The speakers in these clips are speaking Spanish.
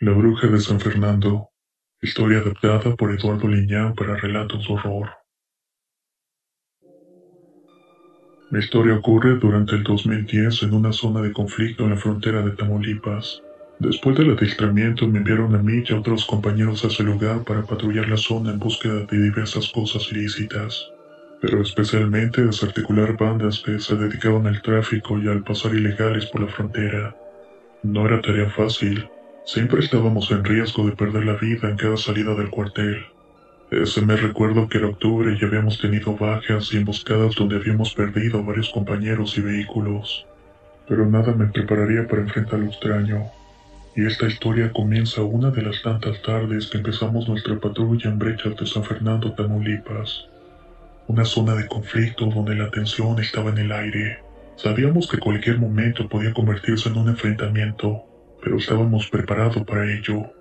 La bruja de San Fernando. Historia adaptada por Eduardo Liñán para relatos de horror. La historia ocurre durante el 2010 en una zona de conflicto en la frontera de Tamaulipas. Después del adiestramiento me enviaron a mí y a otros compañeros a ese lugar para patrullar la zona en búsqueda de diversas cosas ilícitas, pero especialmente desarticular bandas que se dedicaban al tráfico y al pasar ilegales por la frontera. No era tarea fácil, Siempre estábamos en riesgo de perder la vida en cada salida del cuartel. Ese mes recuerdo que era octubre y habíamos tenido bajas y emboscadas donde habíamos perdido varios compañeros y vehículos. Pero nada me prepararía para enfrentar lo extraño. Y esta historia comienza una de las tantas tardes que empezamos nuestra patrulla en brechas de San Fernando, Tamaulipas. Una zona de conflicto donde la tensión estaba en el aire. Sabíamos que cualquier momento podía convertirse en un enfrentamiento pero estábamos preparados para ello.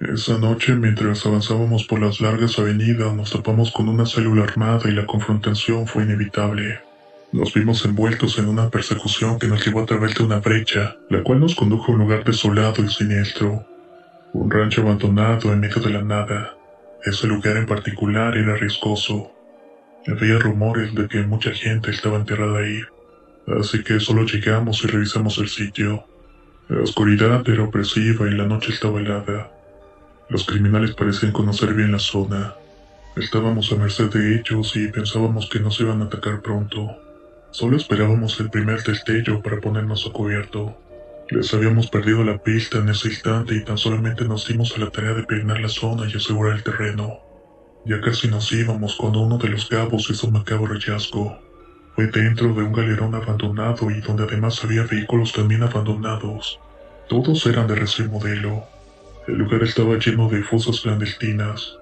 Esa noche, mientras avanzábamos por las largas avenidas, nos topamos con una célula armada y la confrontación fue inevitable. Nos vimos envueltos en una persecución que nos llevó a través de una brecha, la cual nos condujo a un lugar desolado y siniestro. Un rancho abandonado en medio de la nada. Ese lugar en particular era riesgoso. Había rumores de que mucha gente estaba enterrada ahí, así que solo llegamos y revisamos el sitio. La oscuridad era opresiva y la noche estaba helada. Los criminales parecían conocer bien la zona. Estábamos a merced de ellos y pensábamos que nos iban a atacar pronto. Solo esperábamos el primer destello para ponernos a cubierto. Les habíamos perdido la pista en ese instante y tan solamente nos dimos a la tarea de peinar la zona y asegurar el terreno. Ya casi nos íbamos cuando uno de los cabos hizo un macabro hallazgo. Fue dentro de un galerón abandonado y donde además había vehículos también abandonados. Todos eran de recién modelo. El lugar estaba lleno de fosas clandestinas,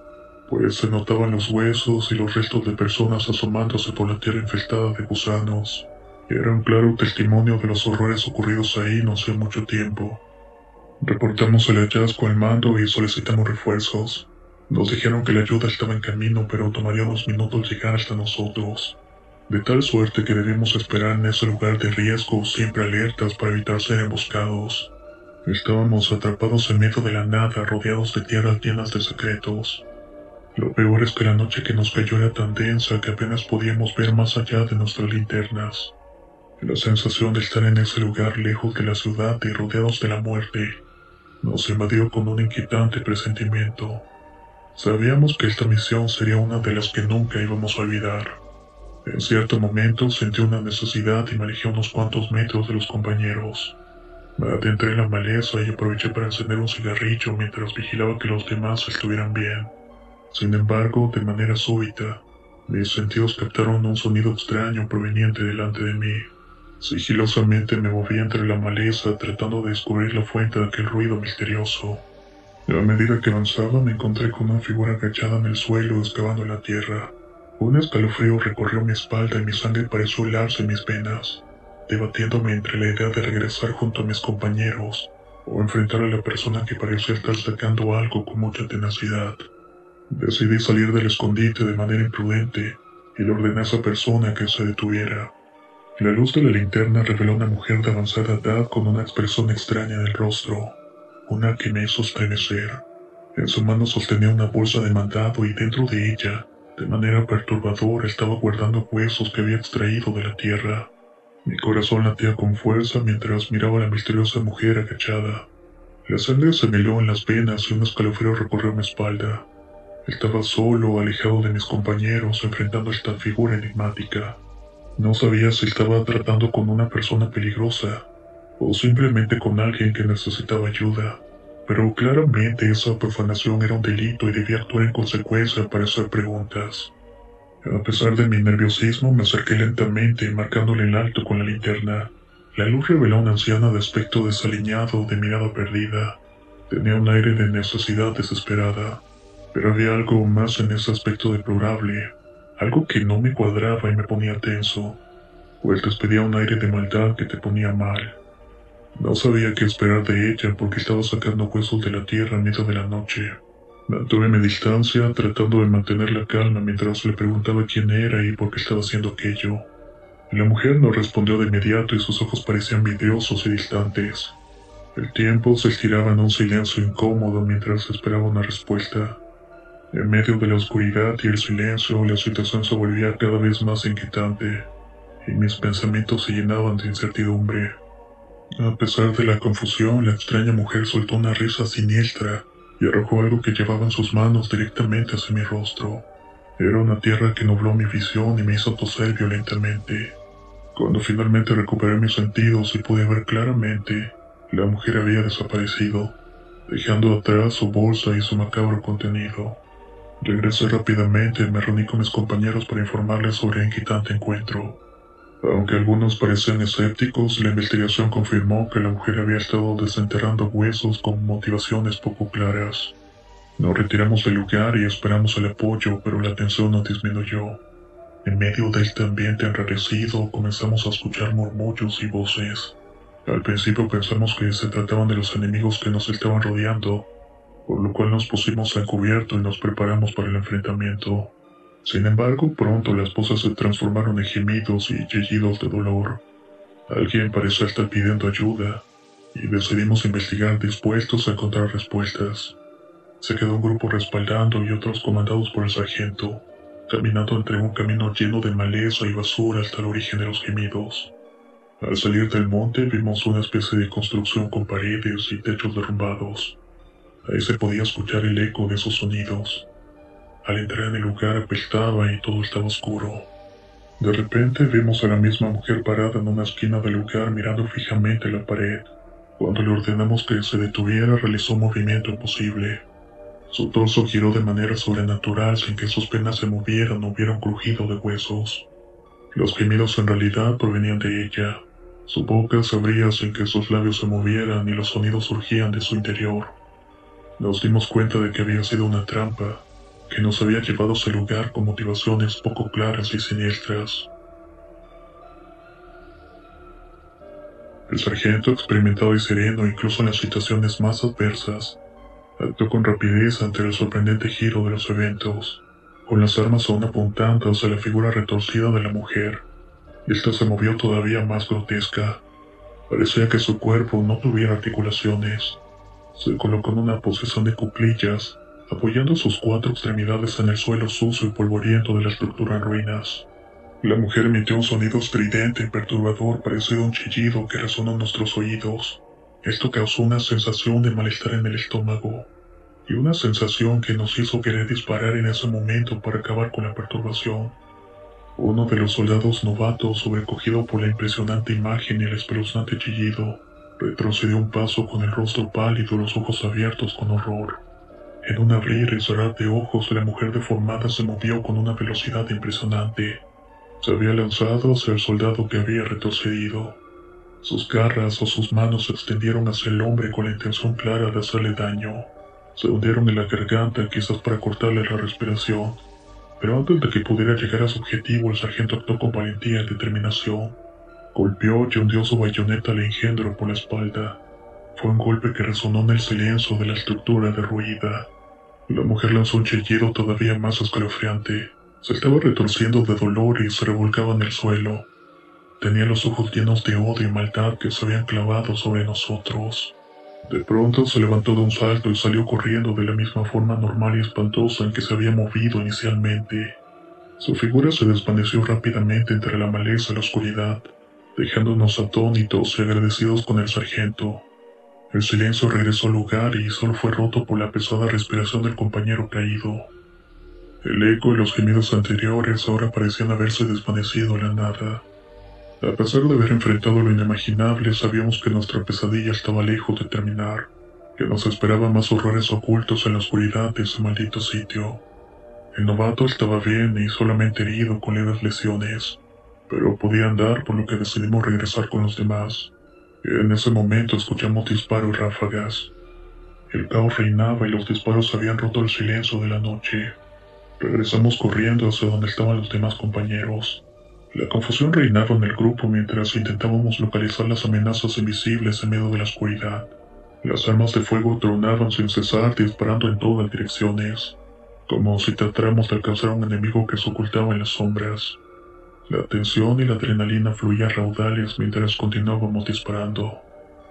pues se notaban los huesos y los restos de personas asomándose por la tierra infestada de gusanos. Era un claro testimonio de los horrores ocurridos ahí no hace mucho tiempo. Reportamos el hallazgo al mando y solicitamos refuerzos. Nos dijeron que la ayuda estaba en camino, pero tomaría unos minutos llegar hasta nosotros de tal suerte que debemos esperar en ese lugar de riesgo siempre alertas para evitar ser emboscados. Estábamos atrapados en medio de la nada, rodeados de tierras llenas de secretos. Lo peor es que la noche que nos cayó era tan densa que apenas podíamos ver más allá de nuestras linternas. La sensación de estar en ese lugar lejos de la ciudad y rodeados de la muerte nos invadió con un inquietante presentimiento. Sabíamos que esta misión sería una de las que nunca íbamos a olvidar. En cierto momento sentí una necesidad y me alejé unos cuantos metros de los compañeros. Me adentré en la maleza y aproveché para encender un cigarrillo mientras vigilaba que los demás estuvieran bien. Sin embargo, de manera súbita, mis sentidos captaron un sonido extraño proveniente delante de mí. Sigilosamente me moví entre la maleza tratando de descubrir la fuente de aquel ruido misterioso. A medida que avanzaba me encontré con una figura agachada en el suelo excavando la tierra. Un escalofrío recorrió mi espalda y mi sangre pareció helarse en mis venas, debatiéndome entre la idea de regresar junto a mis compañeros o enfrentar a la persona que parecía estar sacando algo con mucha tenacidad. Decidí salir del escondite de manera imprudente y le ordené a esa persona que se detuviera. La luz de la linterna reveló una mujer de avanzada edad con una expresión extraña en el rostro, una que me hizo estremecer. En su mano sostenía una bolsa de mandado y dentro de ella de manera perturbadora estaba guardando huesos que había extraído de la tierra. Mi corazón latía con fuerza mientras miraba a la misteriosa mujer agachada. La sangre se me heló en las venas y un escalofrío recorrió mi espalda. Estaba solo, alejado de mis compañeros, enfrentando esta figura enigmática. No sabía si estaba tratando con una persona peligrosa o simplemente con alguien que necesitaba ayuda pero claramente esa profanación era un delito y debía actuar en consecuencia para hacer preguntas. A pesar de mi nerviosismo, me acerqué lentamente, marcándole el alto con la linterna. La luz reveló a una anciana de aspecto desaliñado, de mirada perdida. Tenía un aire de necesidad desesperada, pero había algo más en ese aspecto deplorable, algo que no me cuadraba y me ponía tenso, pues despedía un aire de maldad que te ponía mal. No sabía qué esperar de ella porque estaba sacando huesos de la tierra en medio de la noche. Mantuve mi distancia tratando de mantener la calma mientras le preguntaba quién era y por qué estaba haciendo aquello. La mujer no respondió de inmediato y sus ojos parecían vidriosos y distantes. El tiempo se estiraba en un silencio incómodo mientras esperaba una respuesta. En medio de la oscuridad y el silencio, la situación se volvía cada vez más inquietante, y mis pensamientos se llenaban de incertidumbre. A pesar de la confusión, la extraña mujer soltó una risa siniestra y arrojó algo que llevaba en sus manos directamente hacia mi rostro. Era una tierra que nubló mi visión y me hizo toser violentamente. Cuando finalmente recuperé mis sentidos y pude ver claramente, la mujer había desaparecido, dejando atrás su bolsa y su macabro contenido. Regresé rápidamente y me reuní con mis compañeros para informarles sobre el inquietante encuentro. Aunque algunos parecían escépticos, la investigación confirmó que la mujer había estado desenterrando huesos con motivaciones poco claras. Nos retiramos del lugar y esperamos el apoyo, pero la tensión no disminuyó. En medio de este ambiente enrarecido comenzamos a escuchar murmullos y voces. Al principio pensamos que se trataban de los enemigos que nos estaban rodeando, por lo cual nos pusimos a cubierto y nos preparamos para el enfrentamiento. Sin embargo, pronto las voces se transformaron en gemidos y chillidos de dolor. Alguien parecía estar pidiendo ayuda, y decidimos investigar dispuestos a encontrar respuestas. Se quedó un grupo respaldando y otros comandados por el sargento, caminando entre un camino lleno de maleza y basura hasta el origen de los gemidos. Al salir del monte vimos una especie de construcción con paredes y techos derrumbados. Ahí se podía escuchar el eco de esos sonidos. Al entrar en el lugar apestaba y todo estaba oscuro. De repente vimos a la misma mujer parada en una esquina del lugar mirando fijamente la pared. Cuando le ordenamos que se detuviera realizó un movimiento imposible. Su torso giró de manera sobrenatural sin que sus penas se movieran o hubiera un crujido de huesos. Los gemidos en realidad provenían de ella. Su boca se abría sin que sus labios se movieran y los sonidos surgían de su interior. Nos dimos cuenta de que había sido una trampa, que nos había llevado a ese lugar con motivaciones poco claras y siniestras. El sargento, experimentado y sereno incluso en las situaciones más adversas, actuó con rapidez ante el sorprendente giro de los eventos, con las armas aún apuntando hacia la figura retorcida de la mujer. Esta se movió todavía más grotesca. Parecía que su cuerpo no tuviera articulaciones. Se colocó en una posición de cuclillas apoyando sus cuatro extremidades en el suelo sucio y polvoriento de la estructura en ruinas. La mujer emitió un sonido estridente y perturbador parecido a un chillido que resonó en nuestros oídos. Esto causó una sensación de malestar en el estómago y una sensación que nos hizo querer disparar en ese momento para acabar con la perturbación. Uno de los soldados novatos, sobrecogido por la impresionante imagen y el espeluznante chillido, retrocedió un paso con el rostro pálido y los ojos abiertos con horror. En un abrir y cerrar de ojos, la mujer deformada se movió con una velocidad impresionante. Se había lanzado hacia el soldado que había retrocedido. Sus garras o sus manos se extendieron hacia el hombre con la intención clara de hacerle daño. Se hundieron en la garganta quizás para cortarle la respiración. Pero antes de que pudiera llegar a su objetivo, el sargento actuó con valentía y determinación. Golpeó y hundió su bayoneta al engendro por la espalda. Fue un golpe que resonó en el silencio de la estructura derruida. La mujer lanzó un chillido todavía más escalofriante. Se estaba retorciendo de dolor y se revolcaba en el suelo. Tenía los ojos llenos de odio y maldad que se habían clavado sobre nosotros. De pronto se levantó de un salto y salió corriendo de la misma forma normal y espantosa en que se había movido inicialmente. Su figura se desvaneció rápidamente entre la maleza y la oscuridad, dejándonos atónitos y agradecidos con el sargento. El silencio regresó al lugar y solo fue roto por la pesada respiración del compañero caído. El eco y los gemidos anteriores ahora parecían haberse desvanecido en la nada. A pesar de haber enfrentado lo inimaginable, sabíamos que nuestra pesadilla estaba lejos de terminar, que nos esperaban más horrores ocultos en la oscuridad de ese maldito sitio. El novato estaba bien y solamente herido con leves lesiones, pero podía andar por lo que decidimos regresar con los demás. En ese momento escuchamos disparos y ráfagas. El caos reinaba y los disparos habían roto el silencio de la noche. Regresamos corriendo hacia donde estaban los demás compañeros. La confusión reinaba en el grupo mientras intentábamos localizar las amenazas invisibles en medio de la oscuridad. Las armas de fuego tronaban sin cesar disparando en todas direcciones, como si tratáramos de alcanzar a un enemigo que se ocultaba en las sombras. La tensión y la adrenalina fluían raudales mientras continuábamos disparando.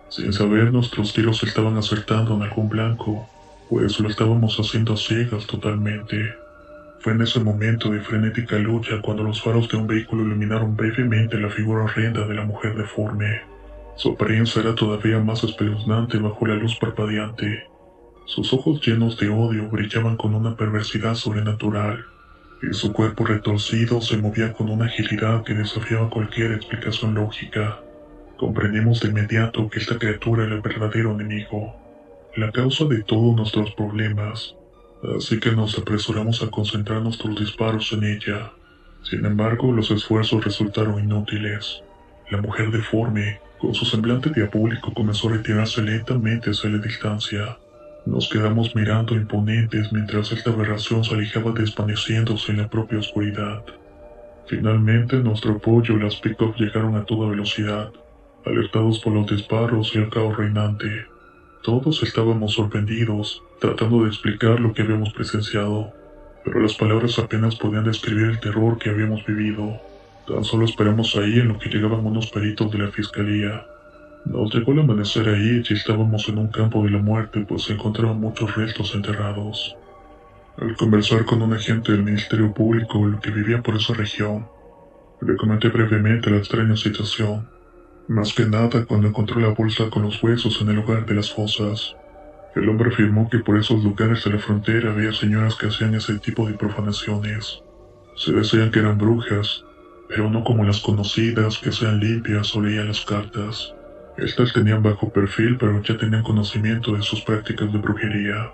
Sin saber, nuestros tiros estaban acertando en algún blanco, pues lo estábamos haciendo ciegas totalmente. Fue en ese momento de frenética lucha cuando los faros de un vehículo iluminaron brevemente la figura horrenda de la mujer deforme. Su apariencia era todavía más espeluznante bajo la luz parpadeante. Sus ojos llenos de odio brillaban con una perversidad sobrenatural, y su cuerpo retorcido se movía con una agilidad que desafiaba cualquier explicación lógica. Comprendimos de inmediato que esta criatura era el verdadero enemigo, la causa de todos nuestros problemas, así que nos apresuramos a concentrar nuestros disparos en ella. Sin embargo, los esfuerzos resultaron inútiles. La mujer deforme, con su semblante diabólico, comenzó a retirarse lentamente hacia la distancia. Nos quedamos mirando imponentes mientras esta aberración se alejaba desvaneciéndose en la propia oscuridad. Finalmente, nuestro apoyo y las pick llegaron a toda velocidad, alertados por los disparos y el caos reinante. Todos estábamos sorprendidos, tratando de explicar lo que habíamos presenciado, pero las palabras apenas podían describir el terror que habíamos vivido. Tan solo esperamos ahí en lo que llegaban unos peritos de la fiscalía. Nos llegó el amanecer ahí y estábamos en un campo de la muerte, pues se encontraban muchos restos enterrados. Al conversar con un agente del Ministerio Público que vivía por esa región, le comenté brevemente la extraña situación. Más que nada cuando encontró la bolsa con los huesos en el lugar de las fosas. El hombre afirmó que por esos lugares de la frontera había señoras que hacían ese tipo de profanaciones. Se decían que eran brujas, pero no como las conocidas que sean limpias o leían las cartas. Estas tenían bajo perfil, pero ya tenían conocimiento de sus prácticas de brujería.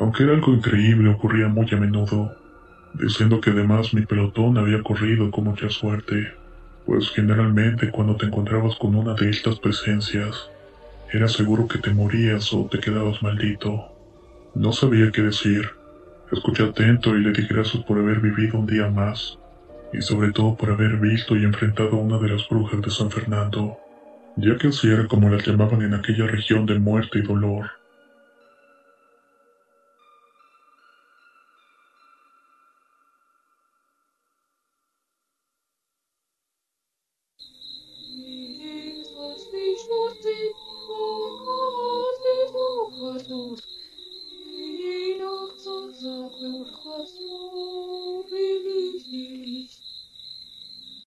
Aunque era algo increíble, ocurría muy a menudo, diciendo que además mi pelotón había corrido con mucha suerte pues generalmente cuando te encontrabas con una de estas presencias, era seguro que te morías o te quedabas maldito. No sabía qué decir. Escuché atento y le di gracias por haber vivido un día más, y sobre todo por haber visto y enfrentado a una de las brujas de San Fernando, ya que así era como la llamaban en aquella región de muerte y dolor.